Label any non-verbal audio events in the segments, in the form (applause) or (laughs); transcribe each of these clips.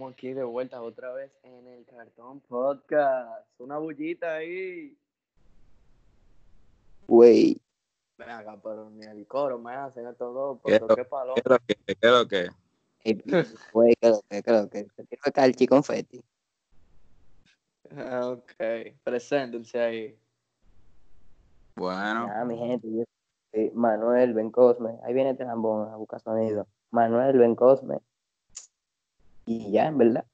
estamos aquí de vuelta otra vez en el Cartón Podcast. Una bullita ahí. Güey, Ven acá, pero ni el coro me hacen estos dos, ¿Qué pero lo- qué palo. ¿Qué es lo que? ¿Qué es lo que? güey, ¿qué lo que, (laughs) qué lo que? Se tira calchi confeti. Ah, Ok, preséntense ahí. Bueno, Nada, mi gente, yo soy Manuel Ben Cosme. Ahí viene este lambón a buscar sonido. Manuel Ben Cosme. Y ya, en verdad.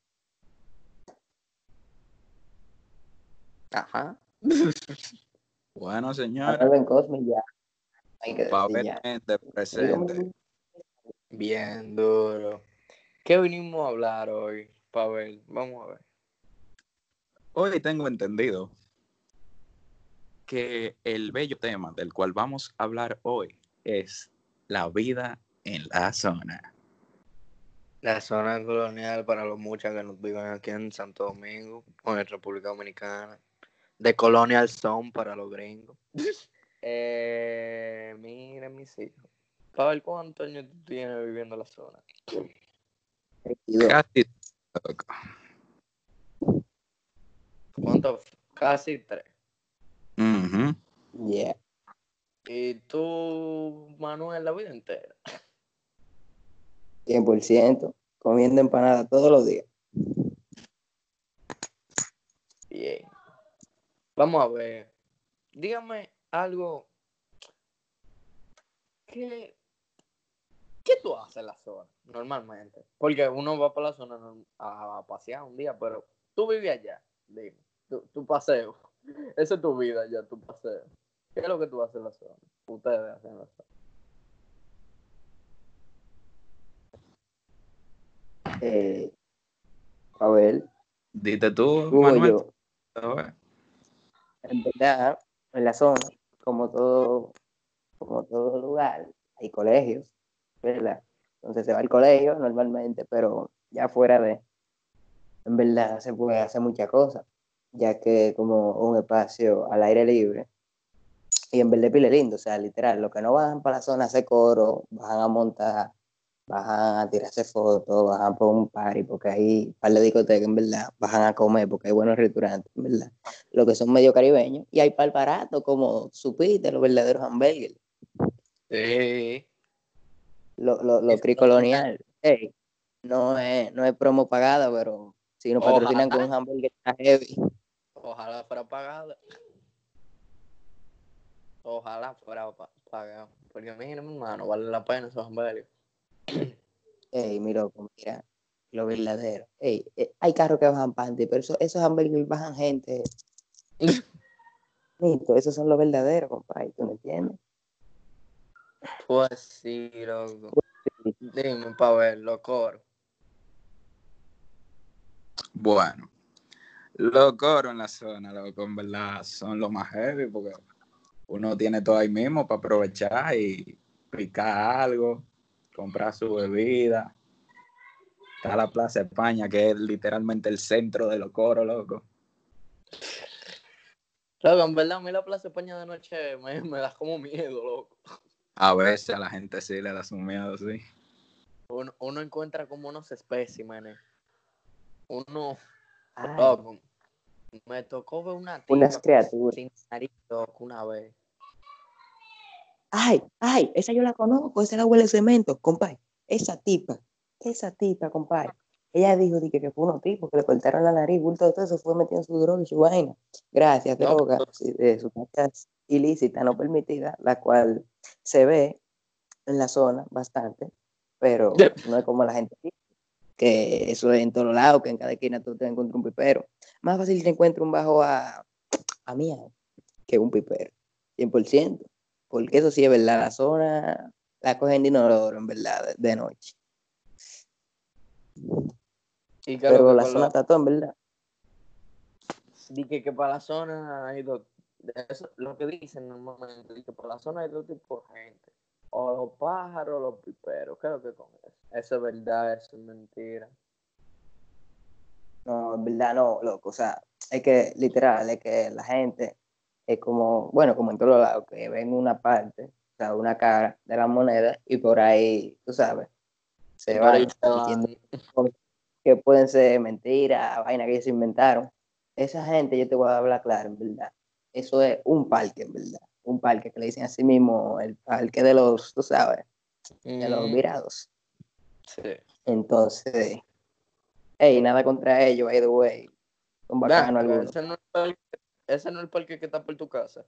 Ajá. (laughs) bueno, y ya. Hay que presente. Bien duro. ¿Qué vinimos a hablar hoy? Pavel, vamos a ver. Hoy tengo entendido que el bello tema del cual vamos a hablar hoy es la vida en la zona. La zona colonial para los muchos que nos viven aquí en Santo Domingo o en República Dominicana. De Colonial Zone para los gringos. (laughs) eh, miren mis hijos. Pavel, ¿cuántos años tú tienes viviendo en la zona? Casi. ¿Cuántos? Casi tres. Ujú. Yeah. ¿Y tú, Manuel, la vida entera? (laughs) 100%. Comiendo empanada todos los días. Bien. Vamos a ver. Dígame algo. ¿Qué, ¿Qué tú haces en la zona normalmente? Porque uno va para la zona a pasear un día, pero tú vives allá. Dime. Tu, tu paseo. (laughs) Esa es tu vida ya, tu paseo. ¿Qué es lo que tú haces en la zona? Ustedes hacen en la zona. Eh, a ver, Dite tú, Hugo, Manuel. yo. A ver. En verdad, en la zona, como todo, como todo lugar, hay colegios, ¿verdad? Entonces se va al colegio normalmente, pero ya fuera de, en verdad se puede hacer muchas cosas, ya que como un espacio al aire libre, y en verdad es pile lindo, o sea, literal, los que no bajan para la zona a hacer coro, bajan a montar, bajan a tirarse fotos, bajan por un party, porque hay un par de discotecas, en verdad, bajan a comer, porque hay buenos restaurantes, en verdad lo que son medio caribeños, y hay par barato, como supiste, los verdaderos hamburgues, Sí. lo, lo, lo no es, no es promo pagada, pero si nos Ojalá. patrocinan con un hamburger está heavy. Ojalá fuera pagada. Ojalá fuera pa- pagado. Porque mi hermano, vale la pena esos hamburgues. Ey, mi loco, mira, lo verdadero. Ey, eh, hay carros que bajan panty, pero eso- esos hamburgues bajan gente. (laughs) Nito, esos son los verdaderos, compadre, ¿tú me entiendes? Pues sí, loco. Dime, pa' ver, los coros. Bueno, los coros en la zona, loco, en verdad, son los más heavy porque uno tiene todo ahí mismo para aprovechar y picar algo, comprar su bebida. Está la Plaza España, que es literalmente el centro de los coros, loco. Loco, en verdad, a mí la Plaza España de noche me, me da como miedo, loco. A veces a la gente sí le da su miedo, sí. Uno, uno encuentra como unos especímenes. Uno, loco, me tocó ver una tipa unas criaturas. sin nariz, loco, una vez. Ay, ay, esa yo la conozco, esa la huele de cemento, compadre. Esa tipa, esa tipa, compadre. Ella dijo dije, que fue unos tipos que le cortaron la nariz, bulto de todo eso, fue metido en su droga y su vaina. Gracias, No, droga, pero- sí, de sustancias ilícitas, no permitidas, la cual se ve en la zona bastante, pero no es como la gente que eso es en todos lados, que en cada esquina tú te encuentras un pipero. Más fácil te encuentras un bajo a, a mía que un pipero, 100%. Porque eso sí es verdad, la zona la cogen de inodoro, en verdad, de, de noche. Y Pero la zona lo- está todo, en verdad. Dije que para la zona hay dos. Eso, lo que dicen normalmente, dije que para la zona hay dos tipos de gente. O los pájaros o los piperos. ¿Qué es lo que con eso? Eso es verdad, eso es mentira. No, en verdad no, loco. O sea, es que literal, es que la gente es como, bueno, como en todos lados, que ven una parte, o sea, una cara de la moneda y por ahí, tú sabes, se cosas que pueden ser mentiras, vainas que ellos inventaron. Esa gente, yo te voy a hablar claro, en verdad. Eso es un parque, en verdad. Un parque que le dicen así mismo, el parque de los, tú sabes, de los Mm, virados. sí. Entonces, hey, nada contra ellos, by the way. Son bacanos algunos. ese, no es el parque, ese no es el parque que está por tu casa.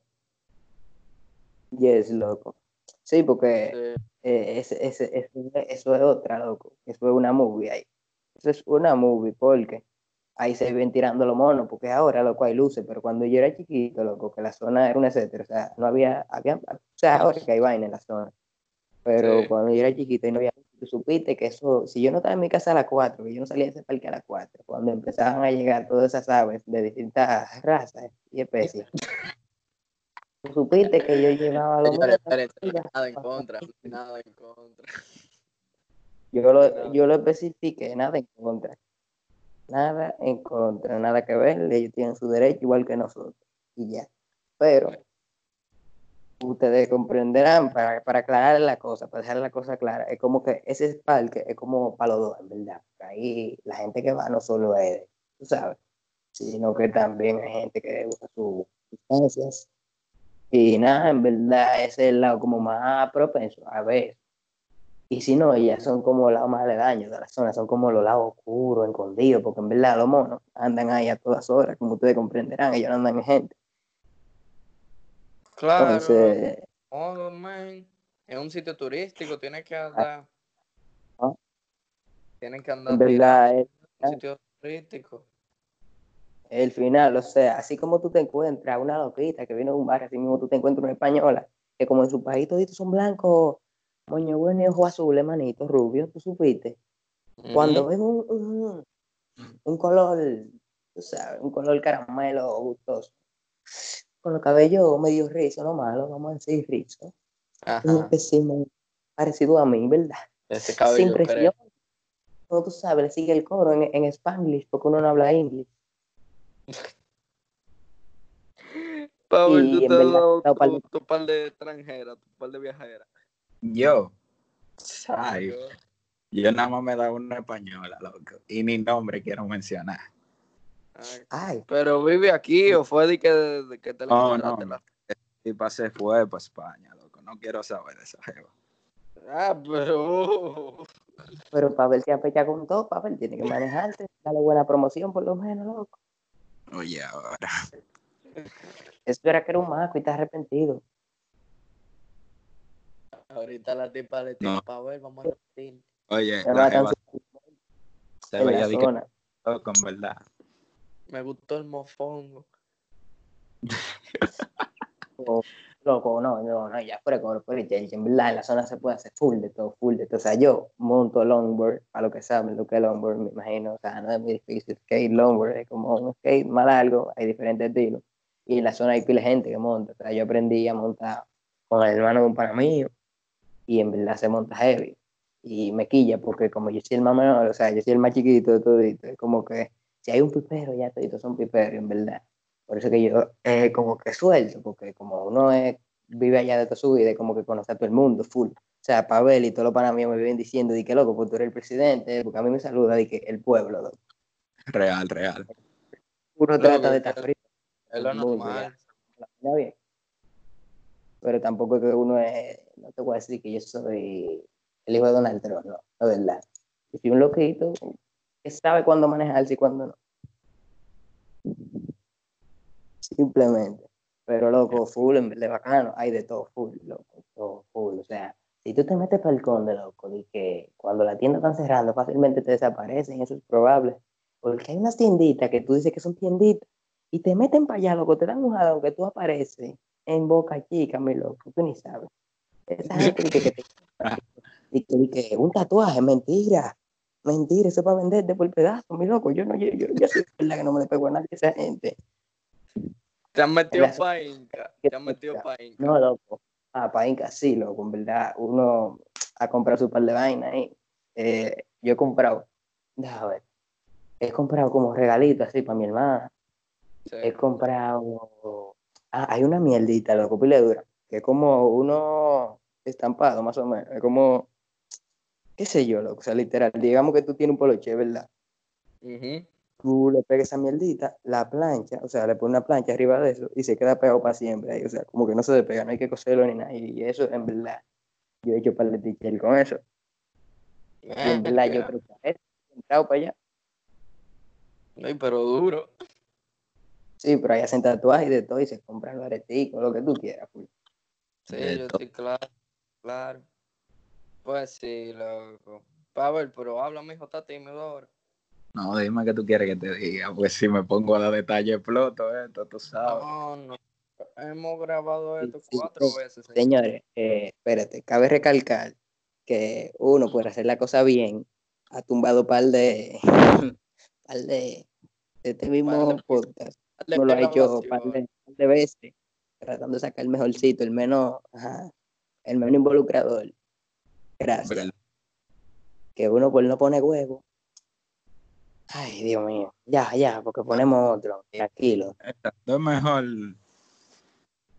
Yes, loco. Sí, porque Sí. eh, ese, ese, ese- eso es otra, loco. Eso es una movie ahí. Eso es una movie, porque ahí se ven tirando los monos, porque ahora, loco, hay luces, pero cuando yo era chiquito, loco, que la zona era un etcétera, o sea, no había, había, o sea, ahora que hay vaina en la zona, pero Sí. cuando yo era chiquito y no había, tú supiste que eso, si yo no estaba en mi casa a las 4, que yo no salía de ese parque a las 4, cuando empezaban a llegar todas esas aves de distintas razas y especies, tú supiste que yo llevaba (laughs) los nada en contra, nada en contra. Yo lo, yo lo especifiqué, nada en contra. Nada en contra, nada que ver. Ellos tienen su derecho igual que nosotros. Y ya. Pero ustedes comprenderán, para, para aclarar la cosa, para dejar la cosa clara, es como que ese parque es como para los dos, en verdad. Ahí la gente que va no solo es, tú sabes, sino que también hay gente que usa sus sustancias. Y nada, en verdad, ese es el lado como más propenso a ver. Y si no, ellas son como los más aledaños de la zona, son como los lados oscuros, escondidos, porque en verdad los monos andan ahí a todas horas, como ustedes comprenderán, ellos no andan en gente. Claro, Entonces, oh, man. Es un sitio turístico, tienes que andar. Ah. Tienen que andar en verdad, es tirando un sitio turístico. el final, o sea, así como tú te encuentras una loquita que viene de un barrio, así mismo tú te encuentras una española, que como en su país toditos son blancos, moño bueno y ojo azul, manito, rubio, tú supiste. Cuando ven un, un, un color, tú sabes, un color caramelo gustoso, con los cabellos medio rizos, no malo, vamos a decir rizos, un parecido a mí, ¿verdad? Ese Sin cabello presión. Como tú sabes, le sigue el coro en, en Spanglish, porque uno no habla inglés. Pablo, Y tú te has dado tu, tu par de extranjeras, tu par de viajeras. Yo, ay, Yo- yo nada más me da una española, loco. Y ni nombre quiero mencionar. Ay. Ay, Pero vive aquí o fue de que, de que te la No, encontraste no. la- Y pasé fue para España, loco. No quiero saber de esa jeva. Ah, pero. pero Pavel se apecha con todo, Pavel tiene que manejarte, darle buena promoción por lo menos, loco. Oye, ahora. Eso era que era un maco y está arrepentido. Ahorita la tipa le tira No. para ver, vamos a repetir. Oye, Se la jeva se veía de que en verdad. Me gustó el mofongo. (laughs) O, loco, no, no, no, ya fuera con en verdad en la zona se puede hacer full de todo, full de todo. O sea, yo monto longboard, para lo que saben lo que es longboard, me imagino, o sea, no es muy difícil. Skate, longboard, es como un skate más largo, hay diferentes estilos. Y en la zona hay pila gente que monta. O sea, yo aprendí a montar con el hermano de un pana y en verdad se monta heavy. Y me quilla, porque como yo soy el más menor, o sea, yo soy el más chiquito de todo, como que si hay un pipero, ya toditos son piperos, en verdad. Por eso que yo eh, como que suelto, porque como uno es- vive allá de toda su vida, como que conoce a todo el mundo, full. O sea, Pavel y todos los panas míos me viven diciendo, di que loco, pues tú eres el presidente, porque a mí me saluda, di que el pueblo, loco. Real, real. Uno Loco, trata de es estar frío, Es lo normal. bien. Pero tampoco es que uno es, no te voy a decir que yo soy el hijo de Donald Trump, no, la verdad. Yo soy un loquito que sabe cuándo manejarse y cuándo no. Simplemente. Pero loco, full, en vez de bacano, hay de todo full, loco, todo full. O sea, si tú te metes para el conde, loco, y que cuando la tienda están cerrando fácilmente te desaparecen, eso es probable. Porque hay unas tienditas que tú dices que son tienditas y te meten para allá, loco, te dan un jalón que tú apareces en boca chica, mi loco, tú ni sabes. Esa gente que te (laughs) di que, di que un tatuaje, mentira. Mentira, eso es para venderte por pedazo, mi loco. Yo no, yo, yo, yo soy verdad que no me le pego a nadie esa gente. Te han metido la- pa' Inca. Te han metido pa' Inca. No, loco. Ah, para Inca sí, loco, en verdad. Uno ha comprado su par de vainas ahí. Eh, yo he comprado, déjame ver. He comprado como regalito así para mi hermana. Sí. He comprado. Ah, hay una mierdita, loco, pile dura. Que es como uno estampado, más o menos. Es como. Qué sé yo, loco, o sea, literal, digamos que tú tienes un poloche, ¿verdad? Tú le pegas esa mierdita, la plancha, o sea, le pones una plancha arriba de eso y se queda pegado para siempre ahí, o sea, como que no se despega, no hay que coserlo ni nada, y eso, en verdad, yo he hecho par de t con eso, y en verdad yo creo que entrado para allá, Ay, pero duro. sí, pero ahí hacen tatuajes y de todo, y se compran los areticos, lo que tú quieras, pues. Sí, De yo to- estoy claro, claro. Pues sí, loco. Pavel, pero habla, mijo, está tímido ahora. No, dime qué tú quieres que te diga, pues si me pongo a dar detalles exploto esto, tú sabes. No, no. Hemos grabado esto sí, cuatro sí. veces. señor. Señores, eh, espérate, cabe recalcar que uno por hacer la cosa bien ha tumbado par de (laughs) par de, de este mismo de- podcast. De No lo ha hecho par de, par de veces, tratando de sacar el mejorcito, el menos, ajá, el menos involucrador. Gracias. Pero Que uno por no pone huevo. Ay, Dios mío. Ya, ya, porque ponemos otro. Tranquilo. Exacto, es mejor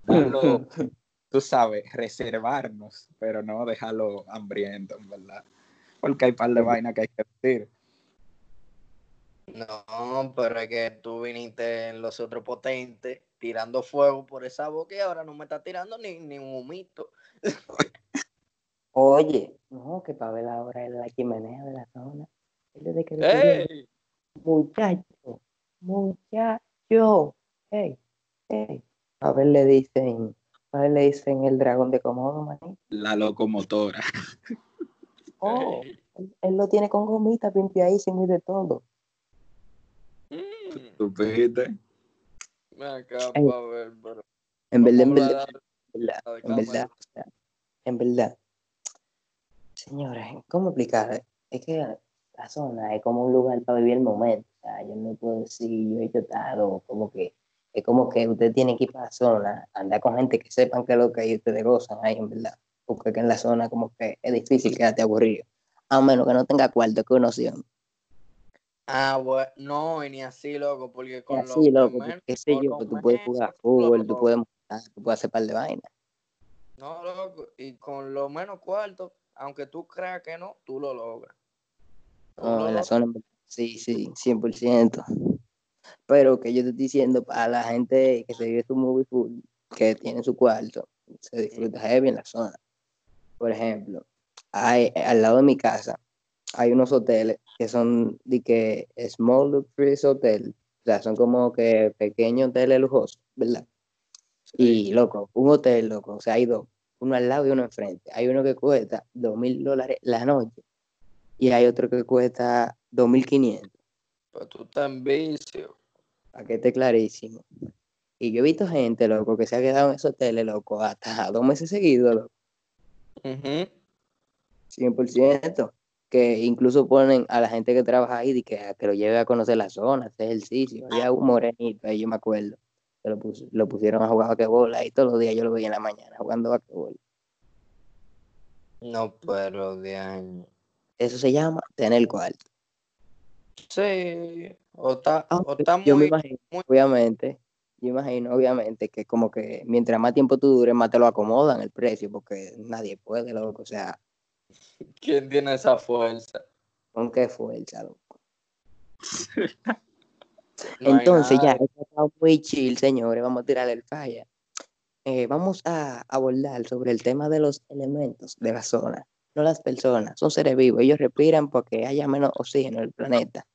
darlo, (laughs) tú sabes, reservarnos, pero no dejarlo hambriento, en verdad. Porque hay par de vainas que hay que decir. No, pero es que tú viniste en los otros potentes tirando fuego por esa boca y ahora no me está tirando ni, ni un humito. (laughs) Oye, no, que para ver ahora en la chimenea de la zona. Desde que. Muchacho, muchacho, hey, hey. A ver le dicen, a ver le dicen el dragón de Komodo, maní. La locomotora. (laughs) Oh, él, él lo tiene con gomita limpiadísimo y de todo. Mm, ¿Tú viste? acá, Ey. Pavel, pero En verdad, en verdad, en verdad, en verdad, en verdad. Señores, ¿cómo explicar? Es que la zona es como un lugar para vivir el momento. O sea, yo no puedo decir, yo he hecho tal, como que es como que usted tiene que ir para la zona, andar con gente que sepan que es lo que hay ustedes gozan ahí, en verdad. Porque aquí en la zona como que es difícil quedarte aburrido. A menos que no tenga cuarto que opción. Ah, bueno, no, y ni así, loco, porque con lo así, loco, qué sé yo, tú puedes jugar fútbol, tú puedes montar, tú puedes hacer par de vainas. No, loco, y con lo menos cuarto, aunque tú creas que no, tú lo logras. Tú No, lo en la zona, sí, sí, 100%. Pero que yo te estoy diciendo, para la gente que se vive su movie full, que tiene su cuarto, se disfruta heavy en la zona. Por ejemplo, hay, al lado de mi casa hay unos hoteles que son de que small luxurious hotel, o sea, son como que pequeños hoteles lujosos, ¿verdad? Y loco, un hotel, loco, o sea, hay dos, uno al lado y uno enfrente. Hay uno que cuesta dos mil dólares la noche y hay otro que cuesta dos mil quinientos, Pues tú en vicio. para que esté clarísimo. Y yo he visto gente, loco, que se ha quedado en esos hoteles, loco, hasta dos meses seguidos, loco. Ujú. 100%, que incluso ponen a la gente que trabaja ahí de que, que lo lleve a conocer la zona, hacer ejercicio. Había un morenito ahí, yo me acuerdo, lo, pus- lo pusieron a jugar basquetbol ahí todos los días, yo lo veía en la mañana jugando basquetbol. No, pero de año. Eso se llama tener cuarto. Sí, o está, o está yo me muy, imagino, muy- obviamente, yo imagino, obviamente, que como que mientras más tiempo tú dures, más te lo acomodan el precio, porque nadie puede, loco, o sea, ¿Quién tiene esa fuerza? con qué fuerza, loco. (laughs) No Entonces, ya, está muy chill, señores. Vamos a tirar el falla. Eh, vamos a abordar sobre el tema de los elementos de la zona. No las personas, son seres vivos. Ellos respiran porque haya menos oxígeno en el planeta.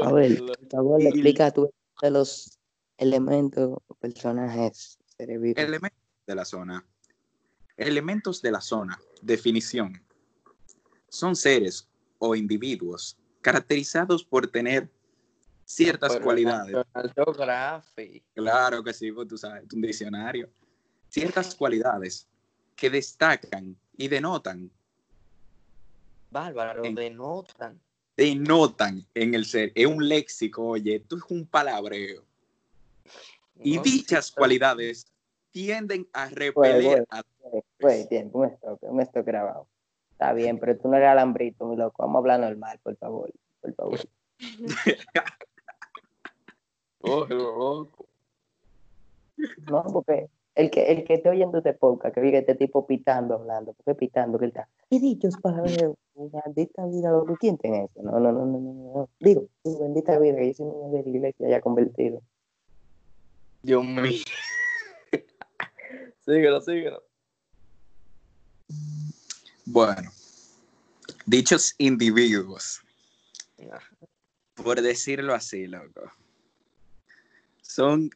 A ver, (laughs) por favor, Y- explica tú de los elementos, personajes, seres vivos. Elementos de la zona. Elementos de la zona. Definición. Son seres o individuos caracterizados por tener ciertas Pero cualidades. Claro que sí, pues tú sabes, un diccionario. Ciertas cualidades que destacan y denotan, Bárbaro, En- denotan. denotan en el ser. Es un léxico, oye, esto es un palabreo. Y ¿no? dichas cualidades tienden a Bueno, repeler bueno. a Güey, güey, tiempo, un stock, un stock grabado. Está bien, pero tú no eres alambrito, mi loco. Vamos a hablar normal, por favor. Por favor. (laughs) Oh. No, porque el que, el que esté oyendo este podcast, que diga este tipo pitando, hablando, porque pitando, que él está, he dicho para ver bendita vida, lo que quién tiene eso, no, no, no, no, no, no, digo, tu bendita vida, que yo soy niño de la iglesia ya convertido. Dios mío. (laughs) síguelo, síguelo. Bueno, dichos individuos, por decirlo así, loco, son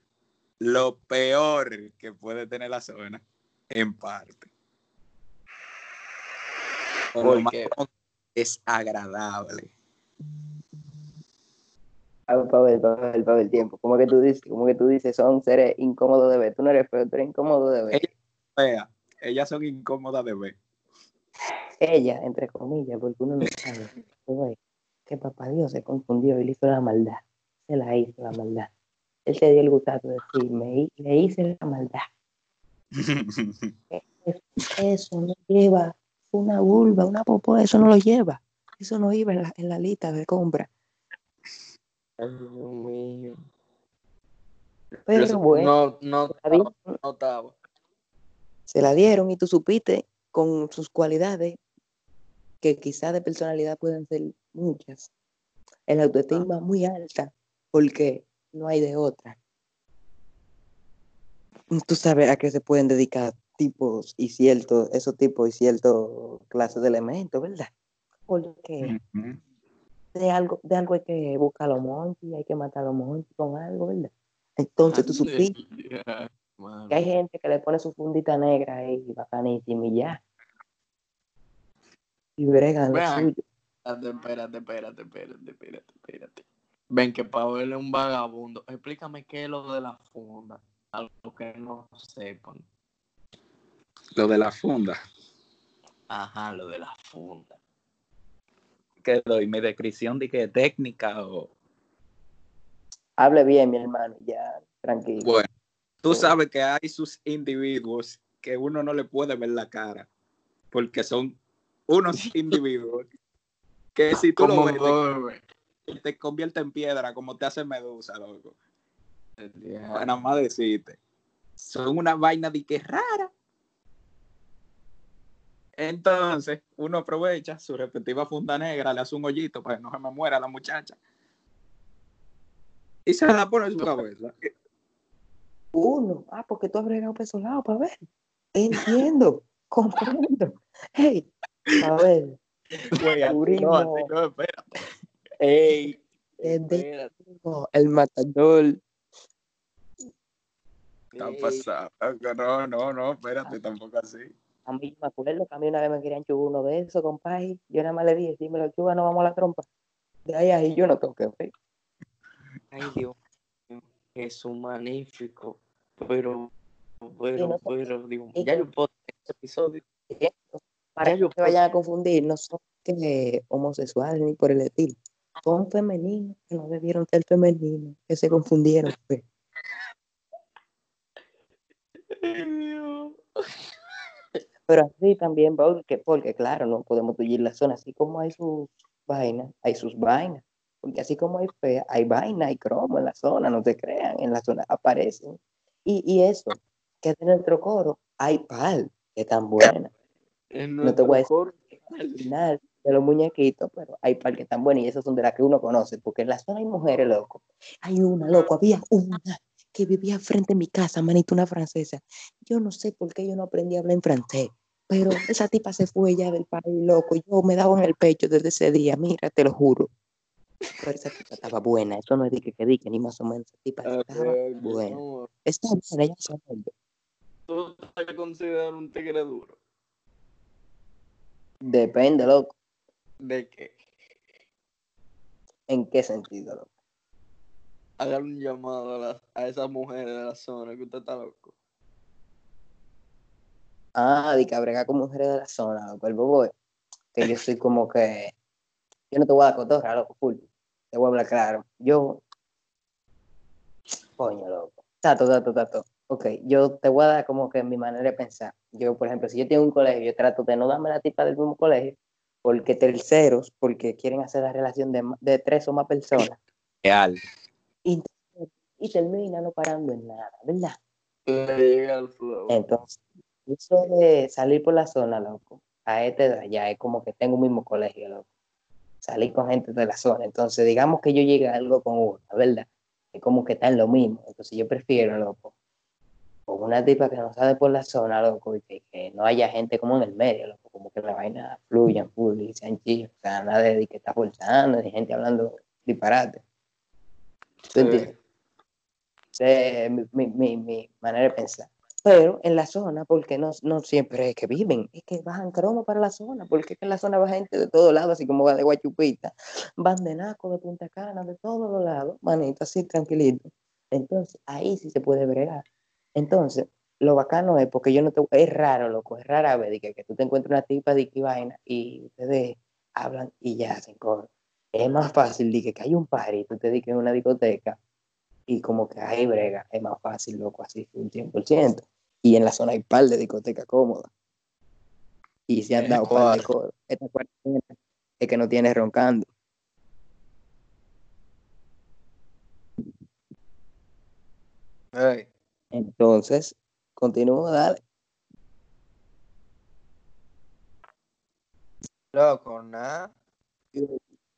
lo peor que puede tener la zona, en parte. Por lo más Porque es agradable. Ah, para ver, para ver, para ver el tiempo. Como que tú dices, como que tú dices, son seres incómodos de ver. Tú no eres feo, tú eres incómodo de ver. Vea, ellas son incómodas de ver. Ella, entre comillas, porque uno no sabe. (laughs) Que papá Dios se confundió y le hizo la maldad. Se la hizo la maldad. Él se dio el gustazo de decir, me le hice la maldad. (laughs) Eso no lleva una vulva, una popó, eso no lo lleva. Eso no iba en la, en la lista de compra. Ay, Dios mío. Pero bueno, No, no, no estaba. se la dieron y tú supiste con sus cualidades, que quizás de personalidad pueden ser muchas, el autoestima muy alta, porque no hay de otra. Tú sabes a qué se pueden dedicar tipos y ciertos, esos tipos y ciertas clases de elementos, ¿verdad? Porque Ujú. de algo, de algo hay que buscar a los montes, hay que matar a los montes con algo, ¿verdad? Entonces tú supiste que hay gente que le pone su fundita negra ahí, bacanísima y ya. Y bregan lo suyo. Espérate, espérate, espérate, espérate, espérate, espérate. Ven que Pavel es un vagabundo. Explícame qué es lo de la funda. A los que no sepan. Lo de la funda. Ajá, lo de la funda. que doy mi descripción de que técnica o Hable bien, mi hermano, ya, tranquilo. bueno tú Sí. sabes que hay sus individuos que uno no le puede ver la cara porque son unos (laughs) individuos que si tú lo ves te, te convierte en piedra como te hace medusa loco. Nada más decirte son una vaina de que rara. Entonces uno aprovecha su respectiva funda negra le hace un hoyito para que no se me muera la muchacha. Y se la pone en su cabeza. Uno, ah, porque tú has bregado para esos lados, para ver. Entiendo, (laughs) comprendo. Hey, a ver, Descubrimos. no, espérate. Ey, no, el matador. Está pasado. No, no, no, espérate, tampoco así. A mí me acuerdo que a mí una vez me querían chubar uno de esos, compadre. Yo nada más le dije, si me lo chuba, no vamos a la trompa. De ahí a ahí yo no tengo que ver. Ay, Dios. Es un magnífico. Pero, pero, no pero, digo, ya yo puedo tener este episodio. Para que se vayan a confundir, no son que homosexuales ni por el estilo. Son femeninos que no debieron ser femeninos, que se confundieron. pues. Pero así también, porque, porque claro, no podemos tullir la zona, así como hay sus vainas, hay sus vainas. Porque así como hay fea, hay vaina, hay cromo en la zona, no te crean, en la zona aparecen. Y, y eso, que es de nuestro coro, hay pal, que tan buena. En No te voy a decir final de los muñequitos, pero hay par que están buenas y esas son de las que uno conoce, porque en la zona hay mujeres, loco. Hay una, loco, había una que vivía frente a mi casa, manito, una francesa. Yo no sé por qué yo no aprendí a hablar en francés, pero esa tipa se fue ya del país, loco. Yo me daba en el pecho desde ese día, mira, te lo juro. Pero esa tipa estaba buena, eso no es de que que ni más o menos. Esa tipa Ok, estaba buena. no, Está buena, ya sabe. ¿Tú te consideras un tigre duro? Depende, loco. ¿De qué? ¿En qué sentido, loco? Hagan un llamado a, las- a esas mujeres de la zona, que usted está loco. Ah, de que brega con mujeres de la zona, loco. El bobo es que yo soy como que. Yo no te voy a dar cotorra, loco, full. Te voy a hablar claro. Yo. Coño, loco. Tato, tato, tato. Ok, yo te voy a dar como que mi manera de pensar. Yo, por ejemplo, si yo tengo un colegio, yo trato de no darme la tipa del mismo colegio, porque terceros, porque quieren hacer la relación de, de tres o más personas, Real. y, y terminan no parando en nada, ¿verdad? Flow. Entonces, eso de salir por la zona, loco, a esta edad ya es como que tengo un mismo colegio, loco. Salir con gente de la zona. Entonces, digamos que yo llegue a algo con una, ¿verdad? Es como que está en lo mismo. Entonces, yo prefiero, loco, con una tipa que no sale por la zona, loco, y que, que no haya gente como en el medio, loco, como que la vaina fluya, y sean chillos, o sea, nada de que está forzando, ni gente hablando disparate. ¿Tú entiendes? Es mi, mi, mi, mi manera de pensar. Pero en la zona, porque no, no siempre es que viven, es que bajan cromo para la zona, porque es que en la zona va gente de todos lados, así como va de Guachupita, van de Naco, de Punta Cana, de todos los lados, manito, así tranquilito. Entonces, ahí sí se puede bregar. Entonces, lo bacano es porque yo no te. Es raro, loco, es rara vez que, que tú te encuentres una tipa de que vaina y ustedes hablan y ya hacen coro. Es más fácil de que, hay un party y tú te digas en una discoteca y como que hay brega, es más fácil, loco, así un 100%. Y en la zona hay par de discotecas cómodas. Y se han Eh, dado par de coros. Esta cuarentena es que no tienes roncando. Ey, Entonces, continúo, dale. loco, nada.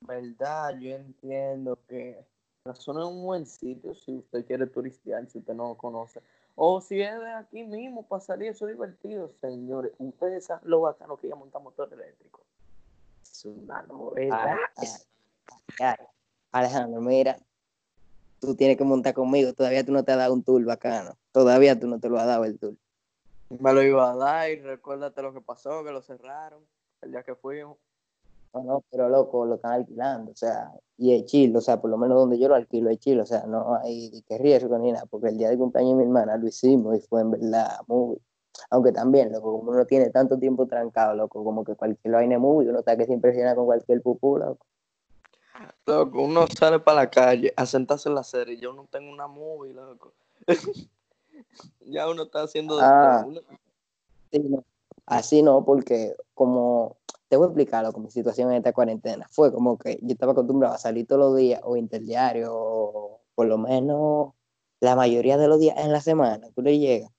verdad, yo entiendo que la zona es un buen sitio si usted quiere turistear, si usted no lo conoce. O si es de aquí mismo para salir, eso es divertido, señores. Ustedes saben lo bacano que ya montar motor eléctrico. Es una novedad. Alejandro, mira, tú tienes que montar conmigo. Todavía tú no te has dado un tour bacano. Todavía tú no te lo has dado el tour. Me lo iba a dar y recuérdate lo que pasó, que lo cerraron el día que fuimos. No, no, pero loco, lo están alquilando, o sea, y es chill, o sea, por lo menos donde yo lo alquilo es chill, o sea, no hay que riesgo ni nada, porque el día de cumpleaños de mi hermana lo hicimos y fue en verdad muy, aunque también, loco, como uno tiene tanto tiempo trancado, loco, como que cualquier vaina muy, uno está que se impresiona con cualquier pupú, loco. Loco, uno sale para la calle a sentarse en la serie. Yo no tengo una movie, loco. (laughs) ya uno está haciendo Ah. todo. Uno- Sí, no. Así no, porque como te voy a explicar lo que mi situación en esta cuarentena fue como que yo estaba acostumbrado a salir todos los días o interdiario o por lo menos la mayoría de los días en la semana, tú le llegas.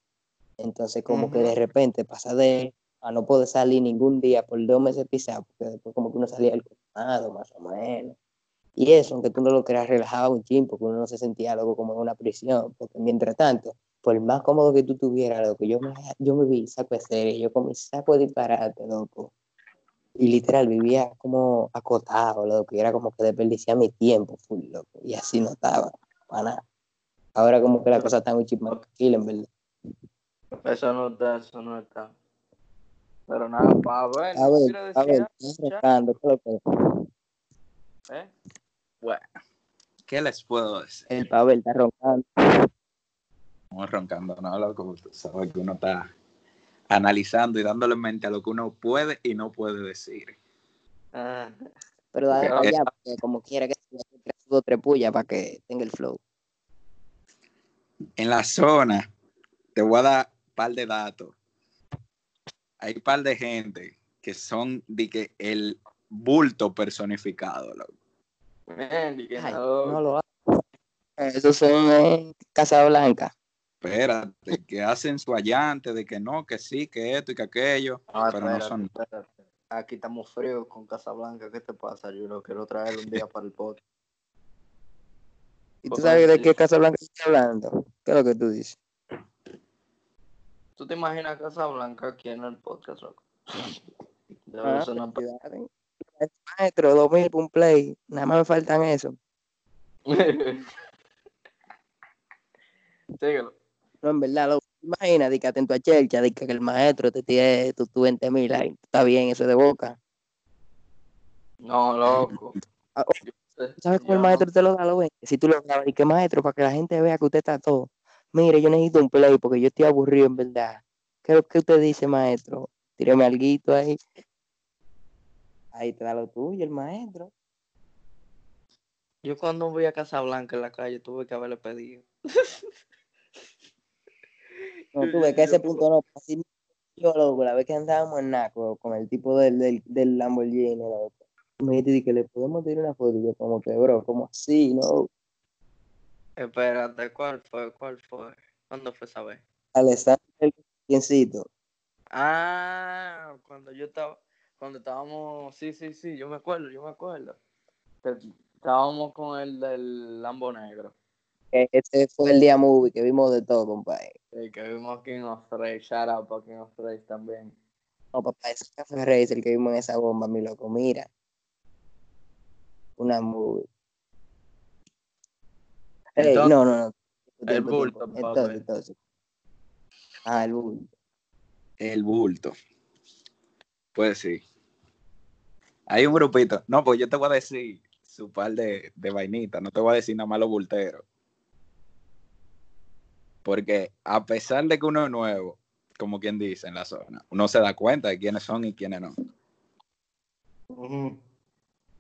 Entonces como que de repente pasa de a no poder salir ningún día por dos meses pisados, porque después como que uno salía al colmado más o menos. Y eso, aunque tú no lo creas, relajaba un chin, porque uno no se sentía algo como en una prisión, porque mientras tanto, por más cómodo que tú tuvieras, loco, yo me, yo me vi saco de serie, yo con mi saco de disparate, loco. Y literal vivía como acotado, loco, y era como que desperdiciaba mi tiempo, full, loco, y así no estaba, para nada. Ahora como que la cosa está chip más tranquila, en verdad. Eso no está, eso no está. Pero nada, para ver, A ver, a ver, decir, estoy rotando, ¿qué es lo que- ¿eh? Bueno, ¿qué les puedo decir? el Pavel está roncando. Estamos roncando, ¿no? Loco, tú sabes que uno está analizando y dándole en mente a lo que uno puede y no puede decir. Ah, Pero dale Porque- porque como quiera que sea, dos o tres pullas para que tenga el flow. En la zona, te voy a dar un par de datos. Hay un par de gente que son de que el bulto personificado, loco. man, Ay, no, lo hago. Esos son eh, Casablanca. Espérate, que hacen su allante de que no, que sí, que esto y que aquello, Ah, pero no son. espérate. Aquí estamos fríos con Casablanca. ¿Qué te pasa? Yo lo quiero traer un día para el podcast. ¿Y tú Pues, sabes de qué Casablanca estoy hablando? ¿Qué es lo que tú dices? ¿Tú te imaginas Casablanca aquí en el podcast, loco? Debe Ah, ser una- felicidades. Maestro, 2000 por un play. Nada más me faltan eso. (laughs) Síguelo. No, en verdad, lo imagina, que atento a Chelcha, que el maestro te tiene tu, tu 20 mil ahí. Está bien, eso de boca. No, loco. Ah, ¿Tú ¿Sabes cómo el maestro te lo da? Lo ven? Si tú lo grabas, y que maestro, para que la gente vea que usted está todo. Mire, yo necesito un play porque yo estoy aburrido, en verdad. ¿Qué es lo que usted dice, maestro? Tíreme alguito ahí. Ahí te da lo tuyo, el maestro. Yo cuando voy a Casablanca en la calle tuve que haberle pedido. (laughs) No, ves que ese punto no. Así yo, loco, la vez que andábamos en Naco con el tipo del, del, del Lamborghini, loco. Me dice que le podemos tirar una foto. Y yo, como que, bro, como así, no? Espérate, ¿cuál fue? ¿Cuál fue? ¿Cuándo fue esa vez? Alexander, quiencito. Ah, cuando yo estaba, cuando estábamos, sí, sí, sí, yo me acuerdo, yo me acuerdo. Estábamos con el del Lambo Negro. Este fue el día movie que vimos de todo, compadre. Sí, que vimos King of Race, shout out para King of Race también. No, papá, ese Café Racer que vimos en esa bomba, mi loco, mira. Una movie. Entonces, no, no, no. el bulto. Entonces, entonces. Ah, el bulto. El bulto. Pues sí. Hay un grupito. No, pues yo te voy a decir su par de, de vainitas. No te voy a decir nada más los bulteros. Porque a pesar de que uno es nuevo, como quien dice en la zona, uno se da cuenta de quiénes son y quiénes no.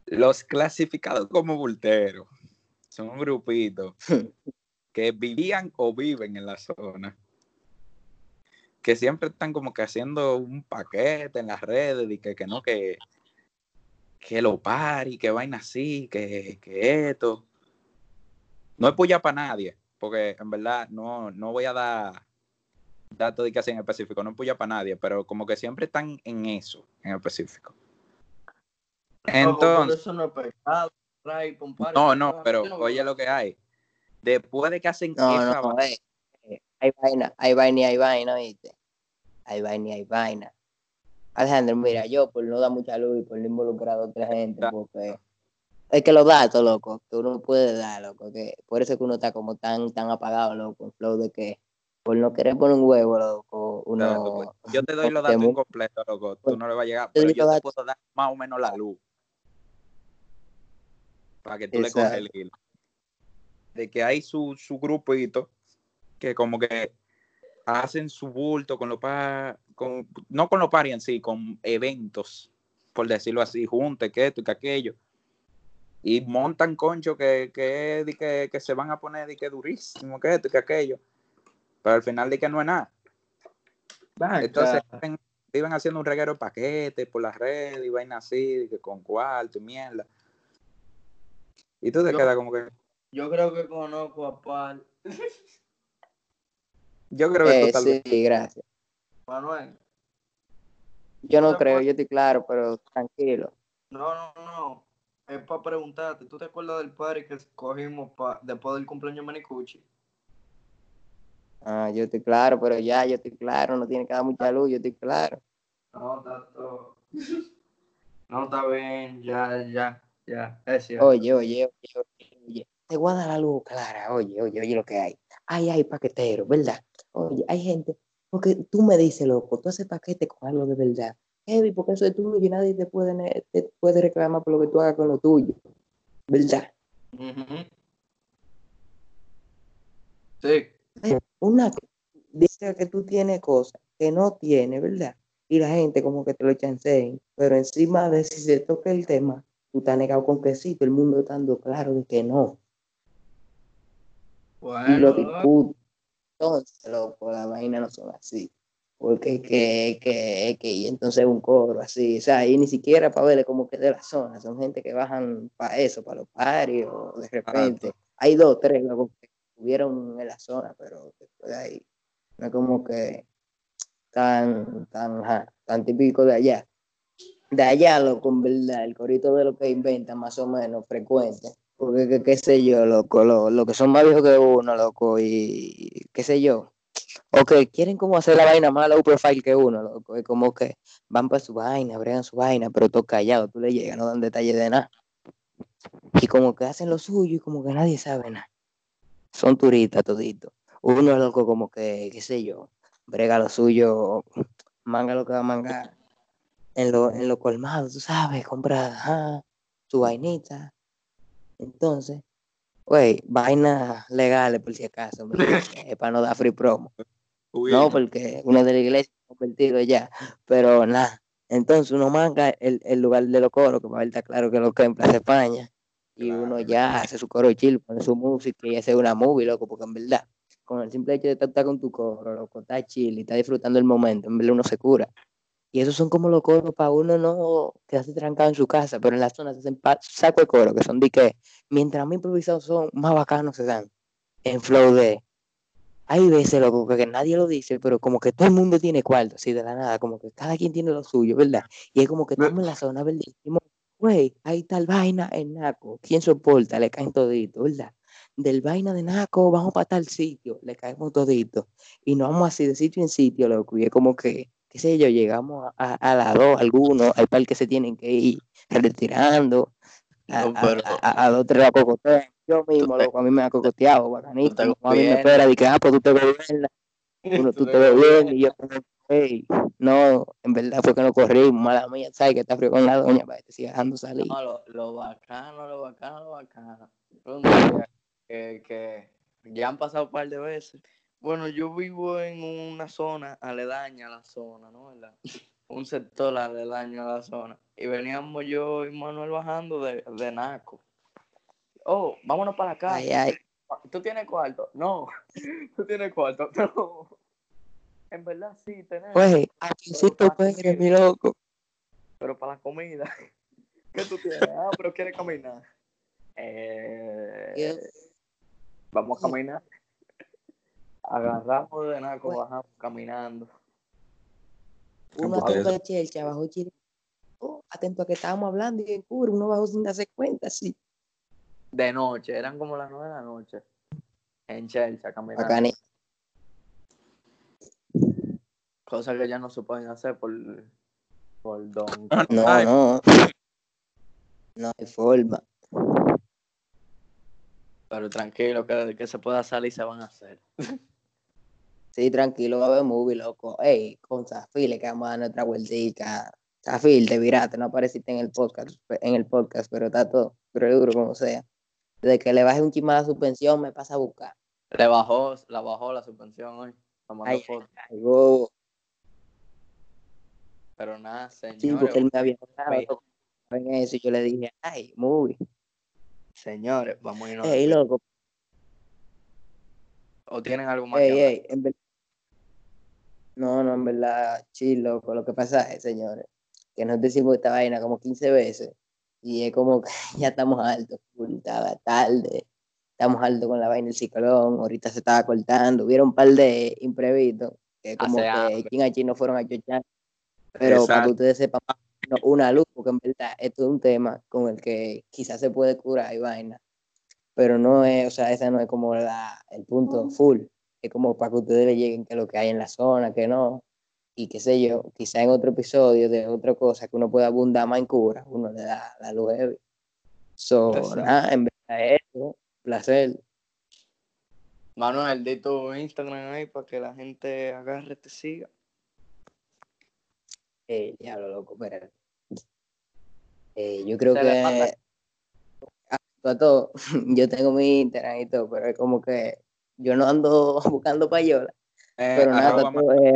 Los clasificados como bulteros son un grupito (laughs) que vivían o viven en la zona. Que siempre están como que haciendo un paquete en las redes y que, que no, que, que lo pari, que vaina así, que, que esto. No es puya para nadie, porque en verdad no, no voy a dar datos de que en específico, no es puya para nadie, pero como que siempre están en eso en específico. Entonces, eso no no, no, pero oye lo que hay. Después de que hacen No, esa no, vaina, eh, eh, hay vaina, hay vaina y hay vaina, ¿viste? Hay vaina y hay vaina. Alejandro, mira, yo por no dar mucha luz y por no involucrar a otra gente, porque es que los datos, loco, que uno puede dar, loco, que por eso es que uno está como tan, tan apagado, loco, en flow de que por no querer poner un huevo, loco, uno... Yo te doy los datos incompletos, loco. Tú no le vas a llegar, pero yo te puedo dar más o menos la luz. Para que tú le coges el Exacto. hilo. De que hay su, su grupito que como que hacen su bulto con los pa, con, no con los paris en sí, con eventos, por decirlo así, junte, que esto y que aquello. Y montan concho que, que, di que, que se van a poner de que durísimo, que esto y que aquello. Pero al final de que no es nada. Entonces viven haciendo un reguero de paquetes por las redes y vainas así, de que con cuarto y mierda. Y tú te Yo- quedas como que. Yo creo que conozco a Pal. Yo creo que Eh, tú tal vez. sí, gracias. Manuel. Yo no ¿Te creo, yo estoy claro, pero tranquilo. No, no, no. Es para preguntarte. ¿Tú te acuerdas del party que escogimos pa- después del cumpleaños de Manicucci? Ah, yo estoy claro, pero ya, yo estoy claro, no tiene que dar mucha luz, yo estoy claro. No, está todo. (laughs) No, está bien. Ya, ya, ya. Es cierto. Oye, oye, oye, oye, oye, te voy a dar la luz clara, oye, oye, oye lo que hay. Ay, hay paqueteros, ¿verdad? Oye, hay gente, porque tú me dices, loco, tú haces paquete con algo de verdad. Heavy, porque eso es tuyo y nadie te puede, te puede reclamar por lo que tú hagas con lo tuyo, ¿verdad? Sí. Una dice que tú tienes cosas que no tiene, ¿verdad? Y la gente como que te lo chanceen, pero encima de si se toca el tema, tú estás negado con que sí, todo el mundo estando claro de que no. y lo Bueno, discuten. Entonces, loco, la vaina no son así. Porque que, que, que, y entonces un coro así, o sea, y ni siquiera para verle como que de la zona, son gente que bajan para eso, para los parios, de repente. Hay dos, tres, loco, que estuvieron en la zona, pero después de ahí, no es como que tan, tan, tan típico de allá. De allá, loco, en verdad, el corito de lo que inventan más o menos frecuente. Porque, que- qué sé yo, loco, lo, lo que son más viejos que uno, loco, y qué sé yo. O que quieren como hacer la vaina más low profile que uno, loco. Es como que van para su vaina, bregan su vaina, pero todo callado, tú le llegas, no dan detalles de nada. Y como que hacen lo suyo y como que nadie sabe nada. Son turistas toditos. Uno es loco como que, qué sé yo, brega lo suyo, manga lo que va a mangar. En lo, en lo colmado, tú sabes, compra ajá, su vainita. Entonces, güey, vainas legales por si acaso. Es (laughs) para no dar free promo. Uy, No, porque uno de la iglesia convertido ya, pero nada. Entonces uno manga el, el lugar de los coros, que para ver está claro que lo que en Plaza España, y Claro. uno ya hace su coro chill, pone su música y hace una movie, loco, porque en verdad, con el simple hecho de estar con tu coro, loco, está chill y está disfrutando el momento, en verdad uno se cura. Y esos son como los coros para uno no quedarse trancado en su casa, pero en la zona se hacen saco de coro, que son de que mientras más improvisados son, más bacanos se dan. En flow de hay veces, loco, que nadie lo dice, pero como que todo el mundo tiene cuarto, así de la nada, como que cada quien tiene lo suyo, ¿verdad? Y es como que estamos en la zona, ¿verdad? Y decimos, güey, hay tal vaina en Naco, ¿quién soporta? Le caen todito, ¿verdad? Del vaina de Naco, vamos para tal sitio, le caemos todito. Y nos vamos así de sitio en sitio, loco, y es como que, qué sé yo, llegamos a, a las dos, algunos, hay par que se tienen que ir retirando, a, No, pero- a, a, a dos, tres a cocotear. Yo mismo, Tú loco, a mí me ha cocoteado, bacanísimo. A mí me espera, dije, ah, pues tú te gobiernas, (laughs) uno, tú te ves bien, y yo hey, no, en verdad fue que no corrimos, mala mía, ¿sabes? Que está frío con la doña para que te siga dejando salir. No, lo, lo bacano, lo bacano, lo bacano. Que, que ya han pasado un par de veces. Bueno, yo vivo en una zona aledaña a la zona, ¿no? ¿Verdad? Un sector aledaño a la zona. Y veníamos yo y Manuel bajando de, de Naco. Oh, vámonos para acá. Ay, ay, ¿Tú tienes cuarto? No. (laughs) ¿Tú tienes cuarto? (laughs) No. En verdad sí, tenemos. pues, Aquincito Pérez, mi loco. pero para la comida. (laughs) ¿Qué tú tienes? Ah, pero quieres caminar. Eh, vamos a caminar. Agarramos de naco, Bueno. bajamos caminando. Uno Ustedes- a chelcha, bajó chile. Oh, atento a que estábamos hablando y en cura, uno bajó sin darse cuenta, sí. De noche, eran como las nueve de la noche. En Chelsea, caminando. Bacani. Cosas que ya no se pueden hacer por, por don. (laughs) No, Ay, no. No hay forma. Pero tranquilo, que, que se pueda salir se van a hacer. (laughs) Sí, tranquilo, va a ver movie, loco. Ey, con Zafir le quedamos a dar nuestra vueltica. Zafir, te viraste, no apareciste en el podcast, en el podcast, pero está todo, pero duro como sea. Desde que le baje un chisme a la suspensión, me pasa a buscar. Le bajó, la bajó la suspensión hoy. Ay, foto. Ay. Pero nada, señores. Sí, porque él me había loco, en eso y yo le dije, ay, movie. Señores, vamos a irnos. Ey, loco, ¿O tienen algo más ey, que ey, en verdad. No, no, en verdad, chill, loco. Lo que pasa es, señores, que nos decimos esta vaina como 15 veces y es como que (laughs) ya estamos altos, estaba tarde, estamos altos con la vaina del ciclón, ahorita se estaba cortando, hubieron un par de imprevistos que como Hace que chin a chin no fueron a chochar, pero para que ustedes sepan, no, una luz, porque en verdad esto es un tema con el que quizás se puede curar y vaina, pero no es, o sea, ese no es como la, el punto full, es como para que ustedes le lleguen que lo que hay en la zona, que no, y qué sé yo, quizá en otro episodio de otra cosa que uno pueda abundar más en cura, uno le da la luz heavy. So, nada, en verdad es eso, placer. Manuel, di tu Instagram ahí para que la gente agarre y te siga. Eh, diablo, loco, espérate. Eh, yo creo Se que a, a todo, (laughs) yo tengo mi Instagram y todo, pero es como que yo no ando (laughs) buscando payola, Eh, pero nada,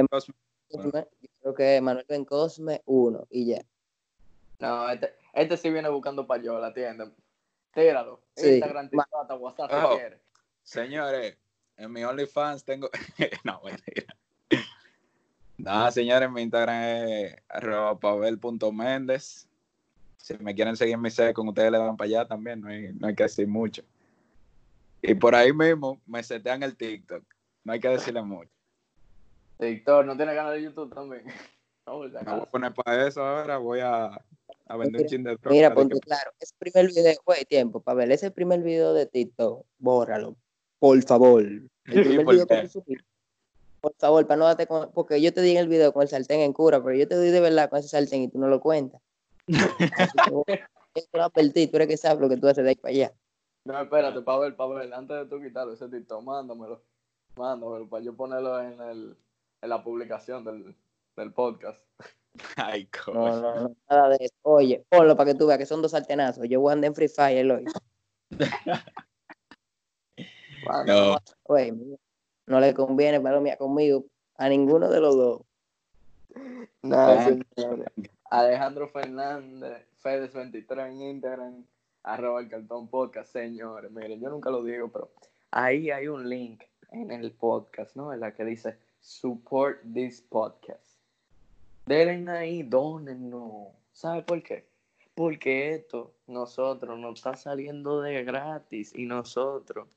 Cosme. Cosme, yo creo que Manuel Ben Cosme, uno, y ya. No, este, este sí viene buscando payola, ¿entiendes? Tíralo. Sí. Instagram, TikTok, WhatsApp, Oh. si quieres. Señores, en mi OnlyFans tengo. (laughs) no, mentira. No, señores, mi Instagram es arroba pavel.méndez. Si me quieren seguir en mi set, con ustedes le dan para allá también, no hay, no hay que decir mucho. Y por ahí mismo me setean el TikTok. No hay que decirle mucho. TikTok, ¿no tiene canal de YouTube también? (laughs) No, voy a poner para eso ahora, voy a, a vender un chin de droga. Mira, ponte que- claro, ese primer video, güey, tiempo, para ver ese primer video de TikTok, bórralo, por favor. El primer ¿por video que subiste, por favor, para no darte con, porque yo te di en el video con el sartén en cura, pero yo te di de verdad con ese sartén y tú no lo cuentas. (laughs) Así que, bueno, Eso lo advertí, tú eres que sabes lo que tú haces de ahí para allá. No, espérate, Pavel, Pavel, antes de tú quitarlo ese TikTok, mándamelo. Mándamelo para yo ponerlo en, el, en la publicación del, del podcast. (laughs) Ay, No, coño. no, no, nada de eso. Oye, ponlo para que tú veas que son dos sartenazos. Yo voy a andar en Free Fire hoy. (laughs) No, Oye, no le conviene palomía conmigo a ninguno de los dos. Nada. Alejandro Fernández, Fedes23 en Instagram, arroba el cartón podcast, señores. Miren, yo nunca lo digo, pero ahí hay un link en el podcast, ¿no? En la que dice support this podcast. Denle ahí, dónennos. ¿Sabe por qué? Porque esto, nosotros, nos está saliendo de gratis y nosotros.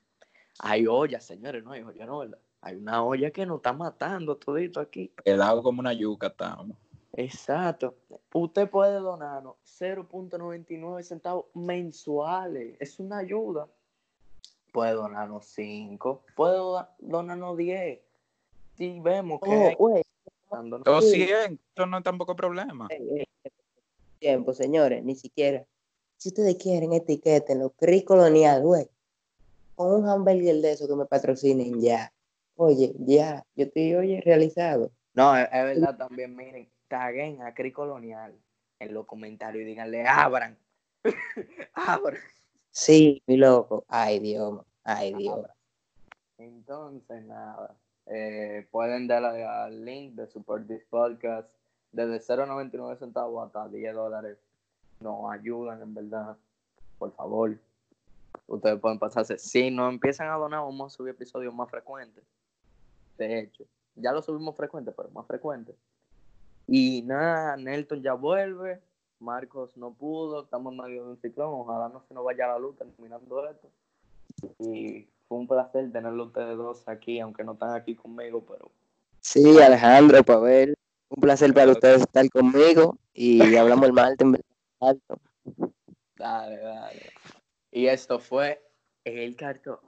Hay ollas, señores, no hay olla, no, ¿verdad? Hay una olla que nos está matando todito aquí. Pelado como una yuca estamos. Exacto. Usted puede donarnos 0.99 centavos mensuales. Es una ayuda. Puede donarnos 5. Puede do- donarnos 10. Si vemos que Oh, hay O 100, eso no es tampoco problema. ey, ey, tiempo, señores, ni siquiera. Si ustedes quieren, etiquétenlo. Cris Colonial, güey. Con un hamburger de eso que me patrocinen ya. Oye, ya. Yo estoy, oye, realizado. No, es, es verdad también, miren, taguen a Cri Colonial en los comentarios y díganle, abran. (laughs) abran. Sí, mi loco. Ay, Dios. Ay, Dios. Entonces, nada. eh, pueden darle al link de Support This Podcast desde 0.99 centavos hasta 10 dólares. Nos ayudan, en verdad. Por favor. Ustedes pueden pasarse. Si nos empiezan a donar, vamos a subir episodios más frecuentes. De hecho, ya lo subimos frecuente, pero más frecuente. Y nada, Nelton ya vuelve. Marcos no pudo. Estamos en medio de un ciclón. Ojalá no se nos vaya la luz terminando esto. Y fue un placer tenerlo ustedes dos aquí, aunque no están aquí conmigo, pero Sí, Alejandro, Pavel. Un placer para ustedes estar conmigo. Y (laughs) hablamos el martes. en dale, dale. Y esto fue El Cartón.